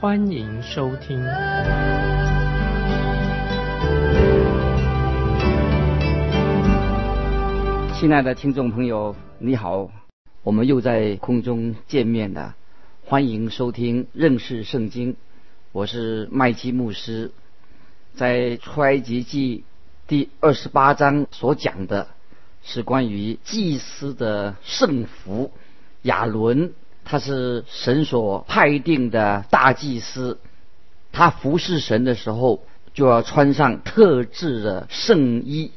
欢迎收听。亲爱的听众朋友，你好，我们又在空中见面了，欢迎收听认识圣经，我是麦基牧师，在出埃及记。第二十八章所讲的是关于祭司的圣服。亚伦他是神所派定的大祭司，他服侍神的时候就要穿上特制的圣衣。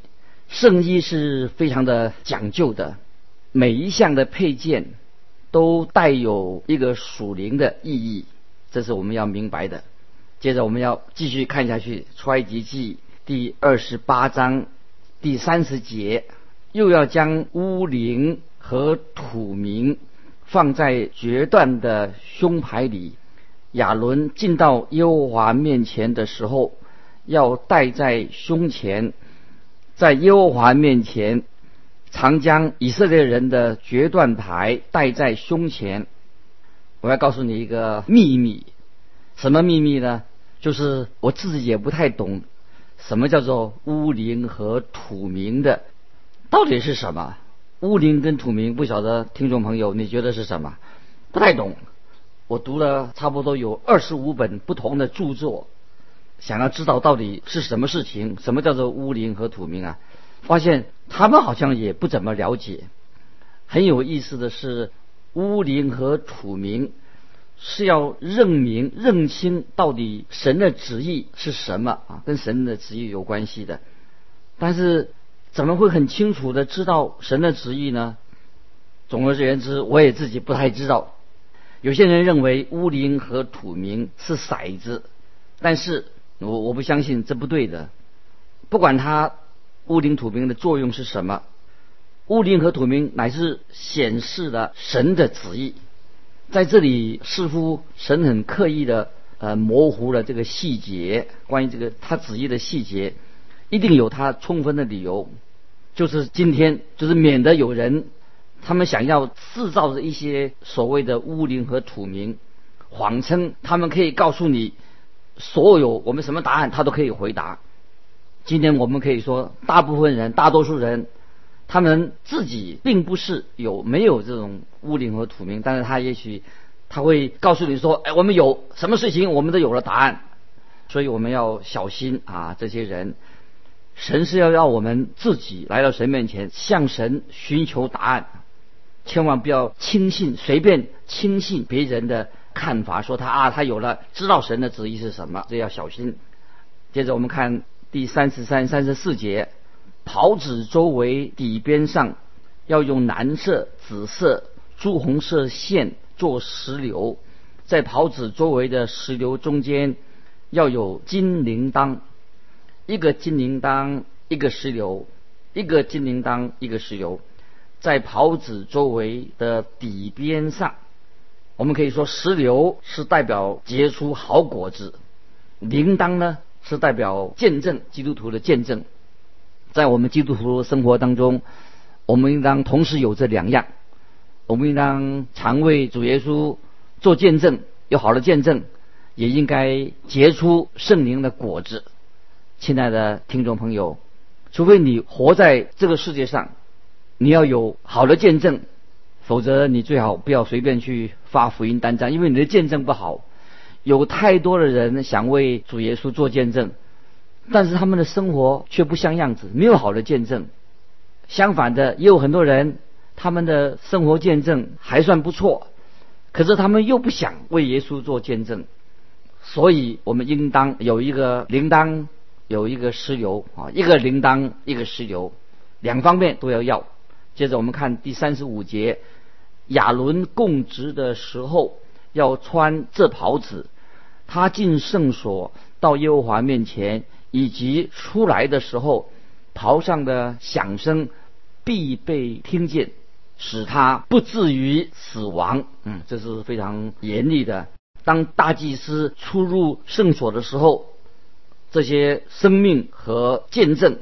圣衣是非常的讲究的，每一项的配件都带有一个属灵的意义，这是我们要明白的。接着我们要继续看下去，《出埃及记》。第二十八章第三十节，又要将乌灵和土名放在决断的胸牌里。亚伦进到耶和华面前的时候，要戴在胸前，在耶和华面前，常将以色列人的决断牌戴在胸前。我要告诉你一个秘密，什么秘密呢？就是我自己也不太懂。什么叫做乌灵和土名的？到底是什么？乌灵跟土名不晓得，听众朋友你觉得是什么？不太懂。我读了差不多有二十五本不同的著作，想要知道到底是什么事情？什么叫做乌灵和土名啊？发现他们好像也不怎么了解。很有意思的是，乌灵和土名。是要认明、认清到底神的旨意是什么啊？跟神的旨意有关系的。但是怎么会很清楚的知道神的旨意呢？总而言之，我也自己不太知道。有些人认为乌灵和土明是骰子，但是我我不相信这不对的。不管它乌灵土明的作用是什么，乌灵和土明乃是显示了神的旨意。在这里，似乎神很刻意的呃模糊了这个细节，关于这个他旨意的细节，一定有他充分的理由。就是今天，就是免得有人他们想要制造的一些所谓的巫灵和土名，谎称他们可以告诉你所有我们什么答案，他都可以回答。今天我们可以说，大部分人，大多数人。他们自己并不是有没有这种巫灵和土名，但是他也许他会告诉你说：“哎，我们有什么事情，我们都有了答案。”所以我们要小心啊！这些人，神是要让我们自己来到神面前，向神寻求答案，千万不要轻信随便轻信别人的看法，说他啊，他有了知道神的旨意是什么，这要小心。接着我们看第三十三、三十四节。袍子周围底边上要用蓝色、紫色、朱红色线做石榴，在袍子周围的石榴中间要有金铃铛，一个金铃铛一个石榴，一个金铃铛一个石榴，在袍子周围的底边上，我们可以说石榴是代表结出好果子，铃铛呢是代表见证基督徒的见证。在我们基督徒生活当中，我们应当同时有这两样。我们应当常为主耶稣做见证，有好的见证，也应该结出圣灵的果子。亲爱的听众朋友，除非你活在这个世界上，你要有好的见证，否则你最好不要随便去发福音单张，因为你的见证不好。有太多的人想为主耶稣做见证。但是他们的生活却不像样子，没有好的见证。相反的，也有很多人，他们的生活见证还算不错，可是他们又不想为耶稣做见证。所以我们应当有一个铃铛，有一个石油啊，一个铃铛，一个石油，两方面都要要。接着我们看第三十五节，亚伦供职的时候要穿这袍子，他进圣所。到耶和华面前，以及出来的时候，袍上的响声必被听见，使他不至于死亡。嗯，这是非常严厉的。当大祭司出入圣所的时候，这些生命和见证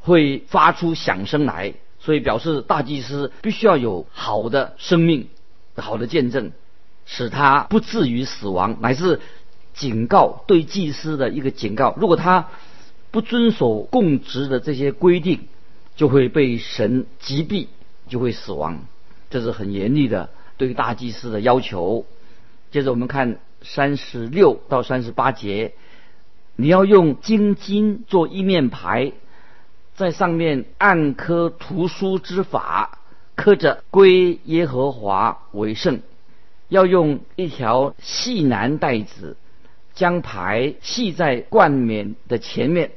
会发出响声来，所以表示大祭司必须要有好的生命、好的见证，使他不至于死亡，乃是警告对祭司的一个警告。如果他不遵守供职的这些规定，就会被神击毙，就会死亡。这是很严厉的对大祭司的要求。接着我们看三十六到三十八节，你要用金金做一面牌，在上面按刻图书之法，刻着归耶和华为圣。要用一条细南带子，将牌系在冠冕的前面。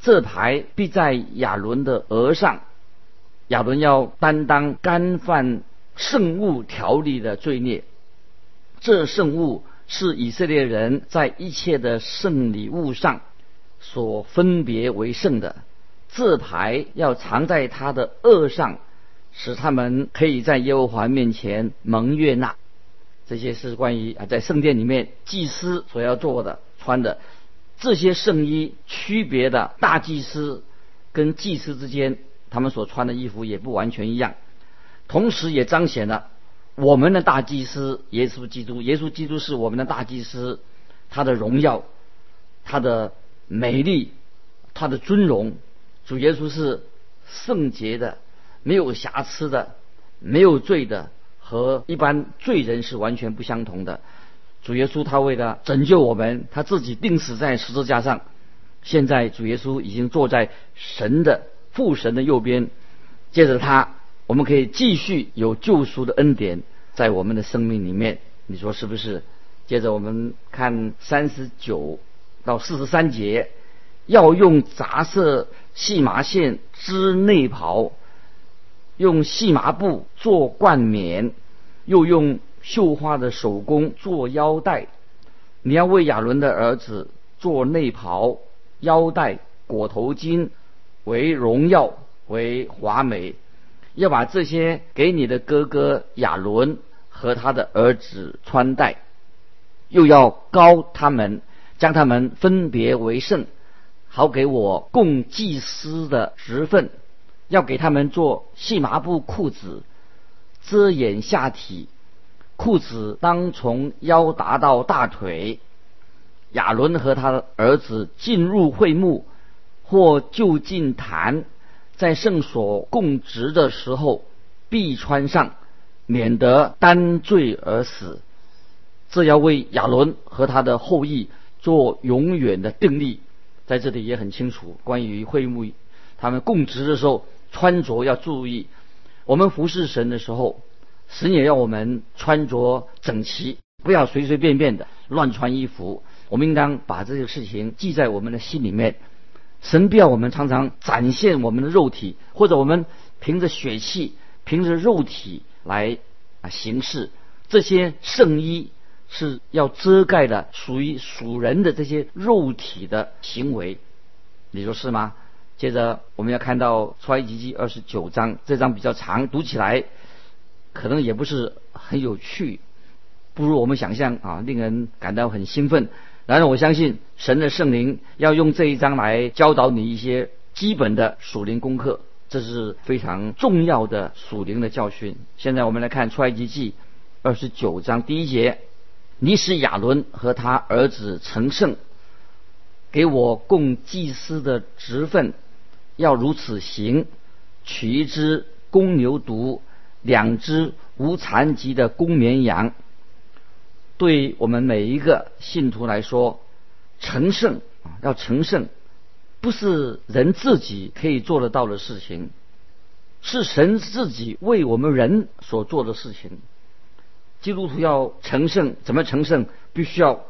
这牌必在亚伦的额上，亚伦要担当干犯圣物条例的罪孽。这圣物是以色列人在一切的圣礼物上所分别为圣的。字牌要藏在他的额上，使他们可以在耶和华面前蒙悦纳。这些是关于啊，在圣殿里面祭司所要做的、穿的这些圣衣，区别的大祭司跟祭司之间，他们所穿的衣服也不完全一样，同时也彰显了。我们的大祭司耶稣基督，耶稣基督是我们的大祭司，他的荣耀，他的美丽，他的尊荣。主耶稣是圣洁的，没有瑕疵的，没有罪的，和一般罪人是完全不相同的。主耶稣他为了拯救我们，他自己钉死在十字架上。现在主耶稣已经坐在神的父神的右边，接着他。我们可以继续有救赎的恩典在我们的生命里面，你说是不是？接着我们看三十九到四十三节，要用杂色细麻线织内袍，用细麻布做冠冕，又用绣花的手工做腰带。你要为亚伦的儿子做内袍、腰带、裹头巾，为荣耀，为华美。要把这些给你的哥哥亚伦和他的儿子穿戴，又要高他们，将他们分别为圣，好给我供祭司的职分。要给他们做细麻布裤子，遮掩下体，裤子当从腰达到大腿。亚伦和他的儿子进入会幕或就近坛。在圣所供职的时候，必穿上，免得担罪而死。这要为亚伦和他的后裔做永远的定力。在这里也很清楚，关于会幕，他们供职的时候穿着要注意。我们服侍神的时候，神也要我们穿着整齐，不要随随便便的乱穿衣服。我们应当把这些事情记在我们的心里面。神必要我们常常展现我们的肉体，或者我们凭着血气、凭着肉体来啊行事。这些圣衣是要遮盖的，属于属人的这些肉体的行为，你说是吗？接着我们要看到出埃及记二十九章，这章比较长，读起来可能也不是很有趣，不如我们想象啊，令人感到很兴奋。然而，我相信神的圣灵要用这一章来教导你一些基本的属灵功课，这是非常重要的属灵的教训。现在我们来看出埃及记二十九章第一节：你使亚伦和他儿子成圣，给我供祭司的职分，要如此行：取一只公牛犊，两只无残疾的公绵羊。对我们每一个信徒来说，成圣啊，要成圣，不是人自己可以做得到的事情，是神自己为我们人所做的事情。基督徒要成圣，怎么成圣？必须要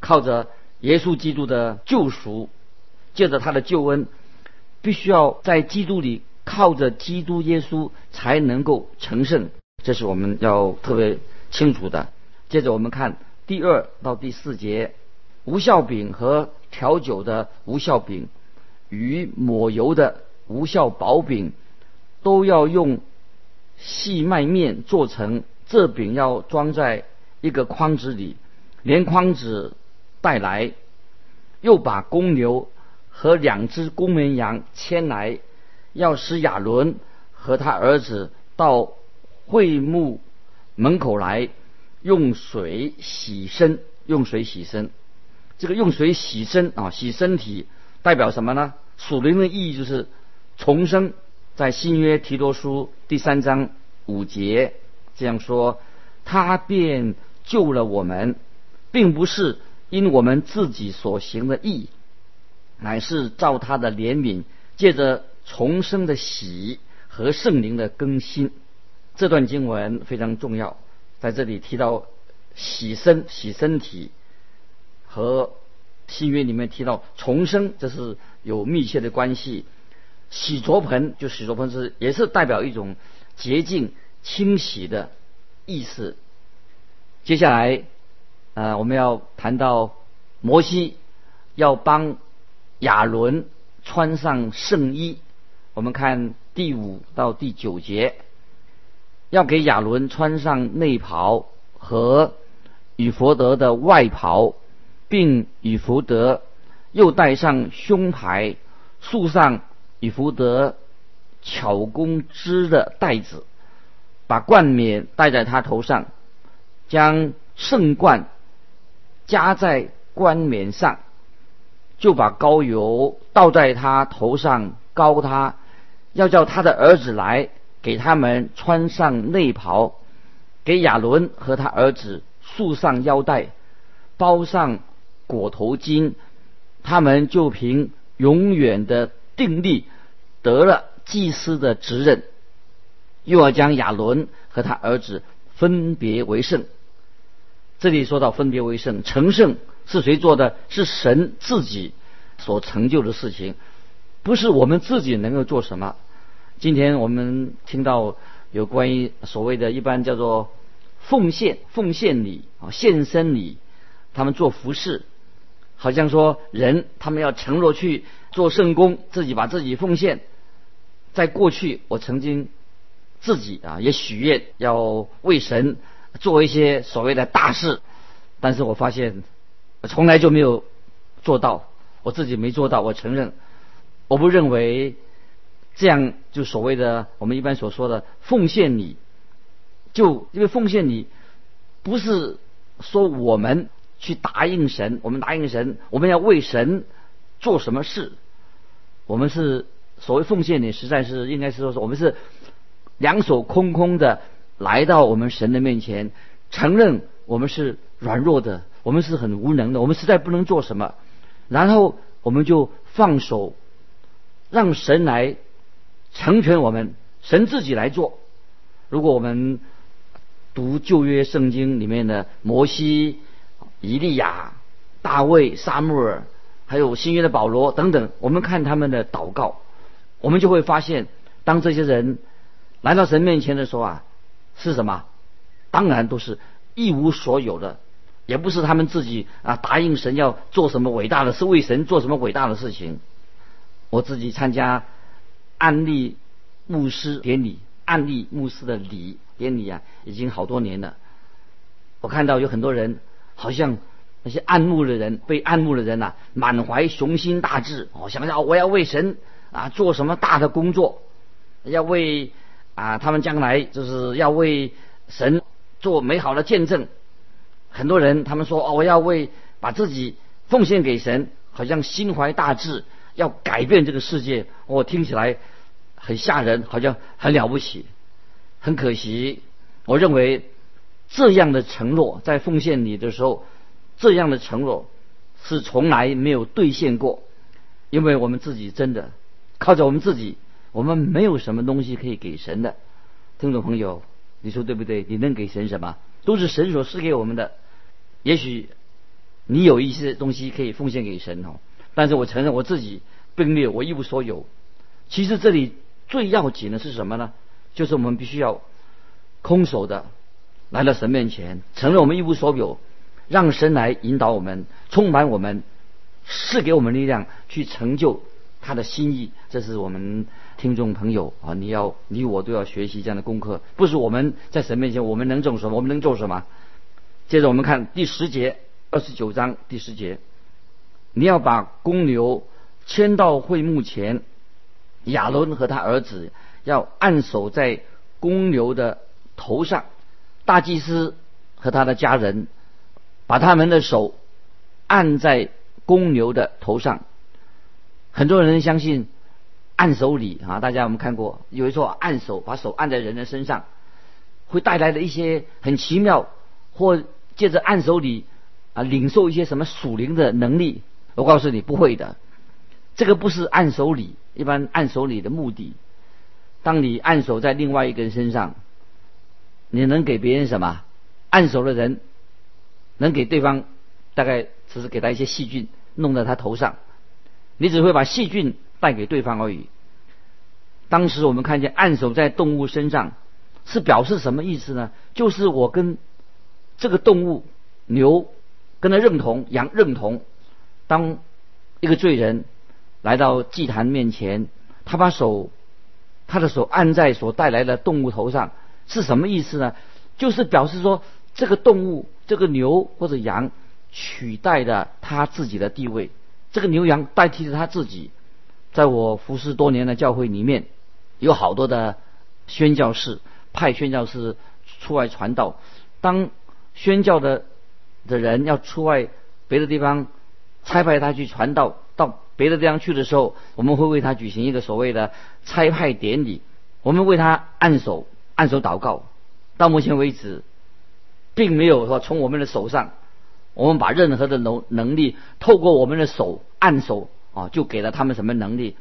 靠着耶稣基督的救赎，借着他的救恩，必须要在基督里靠着基督耶稣才能够成圣。这是我们要特别清楚的。接着我们看第二到第四节，无效饼和调酒的无效饼，与抹油的无效薄饼，都要用细麦面做成。这饼要装在一个筐子里，连筐子带来，又把公牛和两只公绵羊牵来，要使亚伦和他儿子到会幕门口来，用水洗身，用水洗身。这个用水洗身啊，洗身体代表什么呢？属灵的意义就是重生。在新约提多书第三章五节。这样说，他便救了我们，并不是因我们自己所行的义，乃是照他的怜悯，借着重生的喜和圣灵的更新。这段经文非常重要，在这里提到洗身、洗身体，和新约里面提到重生，这是有密切的关系。洗濯盆就洗濯盆是也是代表一种洁净。清洗的意思。接下来，呃，我们要谈到摩西要帮亚伦穿上圣衣。我们看第五到第九节，要给亚伦穿上内袍和以弗德的外袍，并以福德又戴上胸牌，束上与福德巧工织的带子。把冠冕戴在他头上，将圣冠加在冠冕上，就把膏油倒在他头上，膏他，要叫他的儿子来给他们穿上内袍，给亚伦和他儿子束上腰带，包上裹头巾，他们就凭永远的定力得了祭司的职任。又要将亚伦和他儿子分别为圣。这里说到分别为圣，成圣是谁做的？是神自己所成就的事情，不是我们自己能够做什么。今天我们听到有关于所谓的一般叫做奉献、奉献礼啊、献身礼，他们做服饰，好像说人他们要承诺去做圣公，自己把自己奉献。在过去，我曾经。自己啊也许愿要为神做一些所谓的大事，但是我发现从来就没有做到，我自己没做到，我承认，我不认为这样就所谓的我们一般所说的奉献你，就因为奉献你不是说我们去答应神，我们答应神，我们要为神做什么事，我们是所谓奉献你，实在是应该是说是我们是。两手空空的来到我们神的面前，承认我们是软弱的，我们是很无能的，我们实在不能做什么。然后我们就放手，让神来成全我们，神自己来做。如果我们读旧约圣经里面的摩西、以利亚、大卫、撒母耳，还有新约的保罗等等，我们看他们的祷告，我们就会发现，当这些人。来到神面前的时候啊，是什么？当然都是一无所有的，也不是他们自己啊答应神要做什么伟大的，是为神做什么伟大的事情。我自己参加安利牧师典礼，安利牧师的礼典礼啊，已经好多年了。我看到有很多人，好像那些暗牧的人，被暗牧的人呐，满怀雄心大志，哦，想要我要为神啊做什么大的工作，要为。啊，他们将来就是要为神做美好的见证。很多人他们说哦，我要为把自己奉献给神，好像心怀大志，要改变这个世界。我听起来很吓人，好像很了不起。很可惜，我认为这样的承诺在奉献你的时候，这样的承诺是从来没有兑现过，因为我们自己真的靠着我们自己。我们没有什么东西可以给神的，听众朋友，你说对不对？你能给神什么？都是神所赐给我们的。也许你有一些东西可以奉献给神哦，但是我承认我自己并没有，我一无所有。其实这里最要紧的是什么呢？就是我们必须要空手的来到神面前，承认我们一无所有，让神来引导我们，充满我们，赐给我们力量去成就他的心意。这是我们听众朋友啊，你要你我都要学习这样的功课。不是我们在神面前我们能做什么？我们能做什么？接着我们看第十节，二十九章第十节，你要把公牛牵到会幕前，亚伦和他儿子要按手在公牛的头上，大祭司和他的家人把他们的手按在公牛的头上。很多人相信按手礼啊，大家我们看过，有人说按手，把手按在人的身上，会带来的一些很奇妙或。借着按手礼啊，领受一些什么属灵的能力？我告诉你，不会的。这个不是按手礼，一般按手礼的目的。当你按手在另外一个人身上，你能给别人什么？按手的人能给对方大概只是给他一些细菌，弄在他头上，你只会把细菌带给对方而已。当时我们看见按手在动物身上，是表示什么意思呢？就是我跟。这个动物牛跟他认同，羊认同。当一个罪人来到祭坛面前，他把手他的手按在所带来的动物头上，是什么意思呢？就是表示说，这个动物，这个牛或者羊取代了他自己的地位，这个牛羊代替了他自己。在我服侍多年的教会里面，有好多的宣教士派宣教士出外传道，当。宣教的的人要出外别的地方差派他去传道，到别的地方去的时候，我们会为他举行一个所谓的差派典礼，我们为他按手按手祷告。到目前为止，并没有说从我们的手上，我们把任何的能能力透过我们的手按手啊，就给了他们什么能力。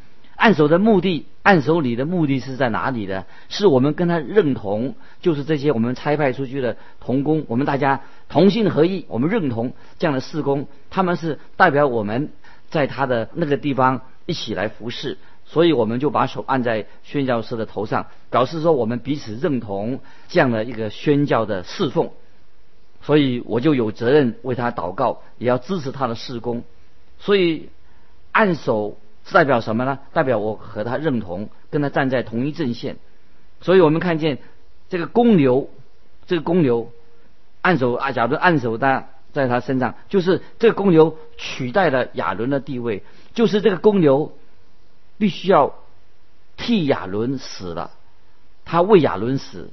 按手的目的，按手礼的目的是在哪里呢？是我们跟他认同，就是这些我们差派出去的童工，我们大家同心合意，我们认同这样的事工，他们是代表我们在他的那个地方一起来服侍，所以我们就把手按在宣教师的头上，表示说我们彼此认同这样的一个宣教的侍奉，所以我就有责任为他祷告，也要支持他的事工，所以按手。是代表什么呢？代表我和他认同，跟他站在同一阵线。所以我们看见这个公牛，这个公牛按手啊，假如按手在在他身上，就是这个公牛取代了亚伦的地位，就是这个公牛必须要替亚伦死了，他为亚伦死，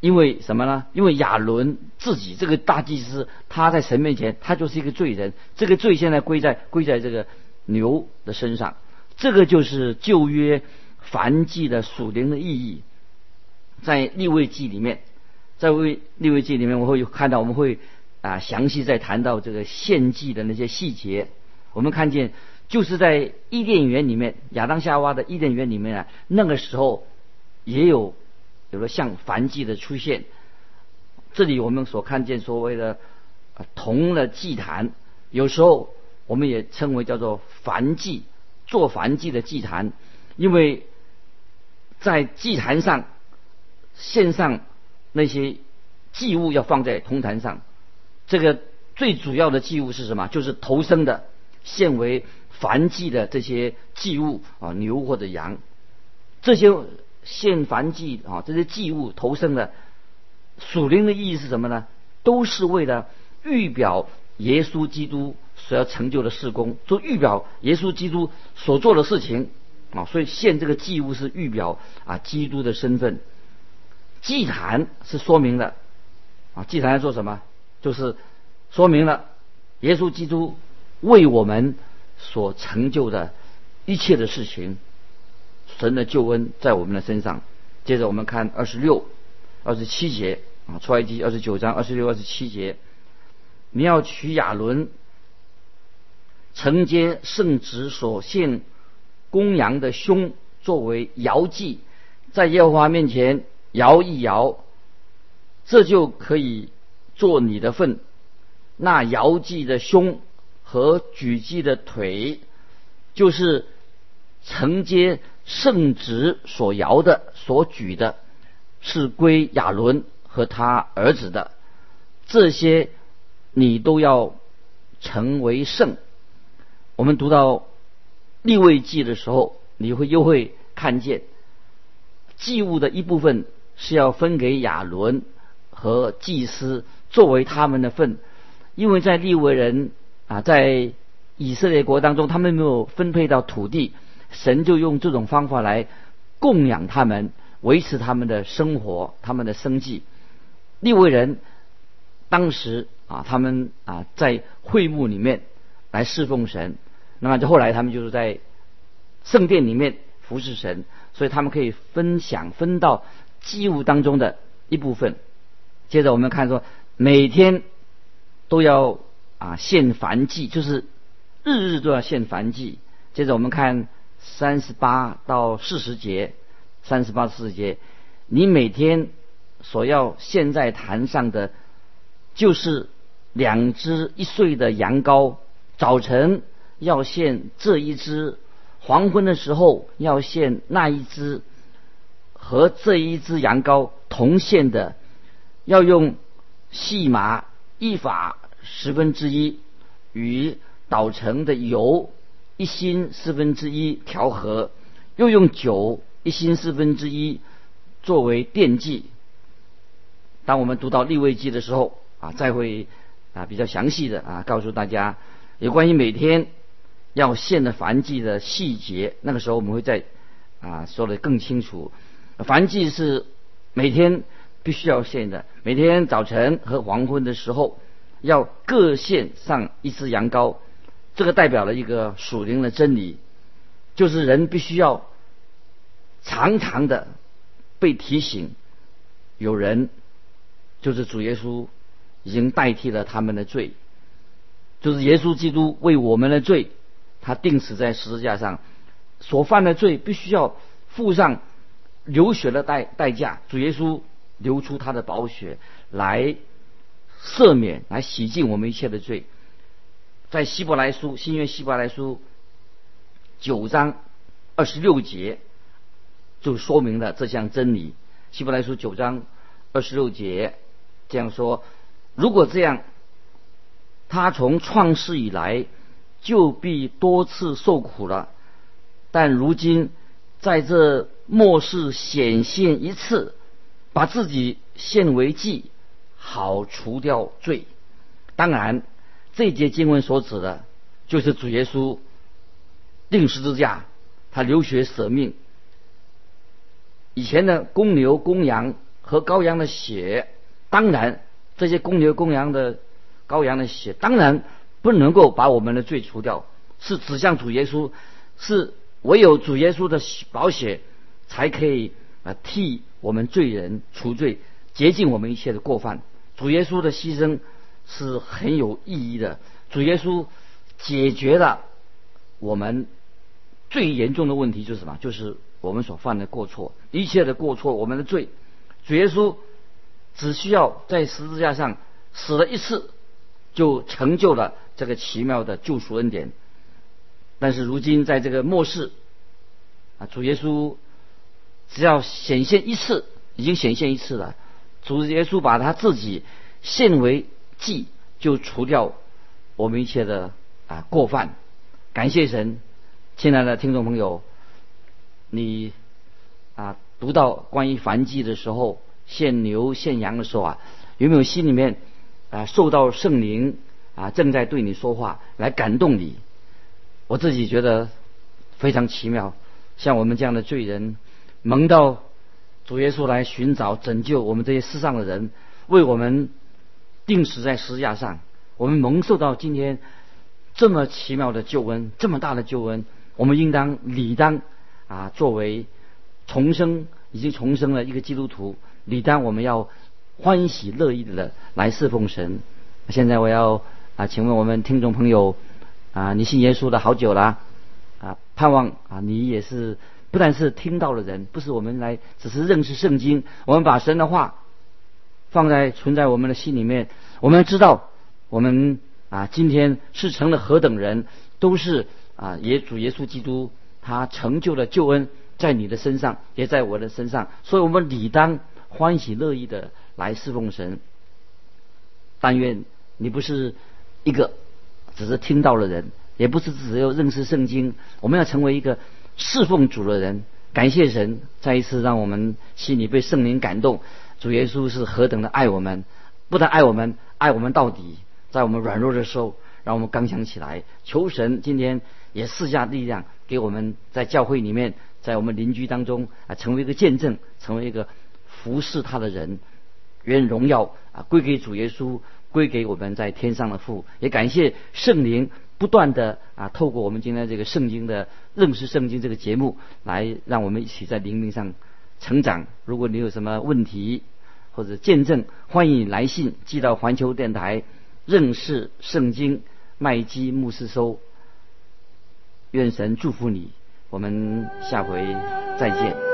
因为什么呢？因为亚伦自己这个大祭司，他在神面前他就是一个罪人，这个罪现在归在归在这个。牛的身上，这个就是旧约凡祭的属灵的意义。在立位记里面，在为立位记里面，我会看到我们会啊详细再谈到这个献祭的那些细节。我们看见就是在伊甸园里面，亚当夏娃的伊甸园里面啊，那个时候也有有了像凡祭的出现。这里我们所看见所谓的铜的祭坛，有时候。我们也称为叫做燔祭，做燔祭的祭坛，因为在祭坛上献上那些祭物要放在铜坛上，这个最主要的祭物是什么？就是头生的，献为燔祭的这些祭物啊，牛或者羊，这些献燔祭啊，这些祭物头生的属灵的意义是什么呢？都是为了预表耶稣基督。所要成就的事工，做预表耶稣基督所做的事情啊，所以献这个祭物是预表啊基督的身份。祭坛是说明了啊，祭坛要做什么？就是说明了耶稣基督为我们所成就的一切的事情，神的救恩在我们的身上。接着我们看二十六、二十七节啊，出埃及二十九章二十六、二十七节，你要取亚伦。承接圣旨所献公羊的胸作为摇祭，在耶和华面前摇一摇，这就可以做你的份。那摇祭的胸和举祭的腿，就是承接圣旨所摇的、所举的，是归亚伦和他儿子的。这些你都要成为圣。我们读到立位记的时候，你会又会看见祭物的一部分是要分给亚伦和祭司作为他们的份，因为在立位人啊，在以色列国当中，他们没有分配到土地，神就用这种方法来供养他们，维持他们的生活，他们的生计。立位人当时啊，他们啊在会幕里面来侍奉神。那么，就后来他们就是在圣殿里面服侍神，所以他们可以分享分到祭物当中的一部分。接着我们看说，每天都要啊献燔祭，就是日日都要献燔祭。接着我们看三十八到四十节，三十八四十节，你每天所要献在坛上的，就是两只一岁的羊羔，早晨。要献这一只，黄昏的时候要献那一只，和这一只羊羔同献的，要用细麻一法十分之一与捣成的油一心四分之一调和，又用酒一心四分之一作为奠祭。当我们读到立位记的时候啊，再会啊比较详细的啊告诉大家有关于每天。要献的燔祭的细节，那个时候我们会再啊说的更清楚。燔祭是每天必须要献的，每天早晨和黄昏的时候要各献上一只羊羔。这个代表了一个属灵的真理，就是人必须要常常的被提醒，有人就是主耶稣已经代替了他们的罪，就是耶稣基督为我们的罪。他定死在十字架上，所犯的罪必须要付上流血的代代价。主耶稣流出他的宝血来赦免、来洗净我们一切的罪。在希伯来书新约希伯来书九章二十六节就说明了这项真理。希伯来书九章二十六节这样说：如果这样，他从创世以来。就必多次受苦了，但如今在这末世显现一次，把自己献为祭，好除掉罪。当然，这节经文所指的，就是主耶稣定十字架，他流血舍命。以前的公牛、公羊和羔羊的血，当然这些公牛、公羊的羔羊的血，当然。不能够把我们的罪除掉，是指向主耶稣，是唯有主耶稣的保险才可以啊替我们罪人除罪，洁净我们一切的过犯。主耶稣的牺牲是很有意义的。主耶稣解决了我们最严重的问题，就是什么？就是我们所犯的过错，一切的过错，我们的罪。主耶稣只需要在十字架上死了一次。就成就了这个奇妙的救赎恩典。但是如今在这个末世，啊，主耶稣只要显现一次，已经显现一次了。主耶稣把他自己献为祭，就除掉我们一切的啊过犯。感谢神，亲爱的听众朋友，你啊读到关于燔祭的时候，献牛献羊的时候啊，有没有心里面？啊，受到圣灵啊正在对你说话，来感动你。我自己觉得非常奇妙。像我们这样的罪人，蒙到主耶稣来寻找拯救我们这些世上的人，为我们定死在十字架上，我们蒙受到今天这么奇妙的救恩，这么大的救恩，我们应当理当啊，作为重生已经重生了一个基督徒，理当我们要。欢喜乐意的来侍奉神。现在我要啊，请问我们听众朋友啊，你信耶稣的好久了啊？盼望啊，你也是不但是听到的人，不是我们来只是认识圣经，我们把神的话放在存在我们的心里面。我们知道我们啊，今天是成了何等人，都是啊，耶主耶稣基督他成就了救恩，在你的身上，也在我的身上，所以我们理当欢喜乐意的。来侍奉神，但愿你不是一个只是听到的人，也不是只有认识圣经。我们要成为一个侍奉主的人。感谢神，再一次让我们心里被圣灵感动。主耶稣是何等的爱我们，不但爱我们，爱我们到底。在我们软弱的时候，让我们刚强起来。求神今天也赐下力量，给我们在教会里面，在我们邻居当中啊，成为一个见证，成为一个服侍他的人。愿荣耀啊归给主耶稣，归给我们在天上的父。也感谢圣灵不断的啊，透过我们今天这个圣经的认识圣经这个节目，来让我们一起在灵命上成长。如果你有什么问题或者见证，欢迎来信寄到环球电台认识圣经麦基牧师收。愿神祝福你，我们下回再见。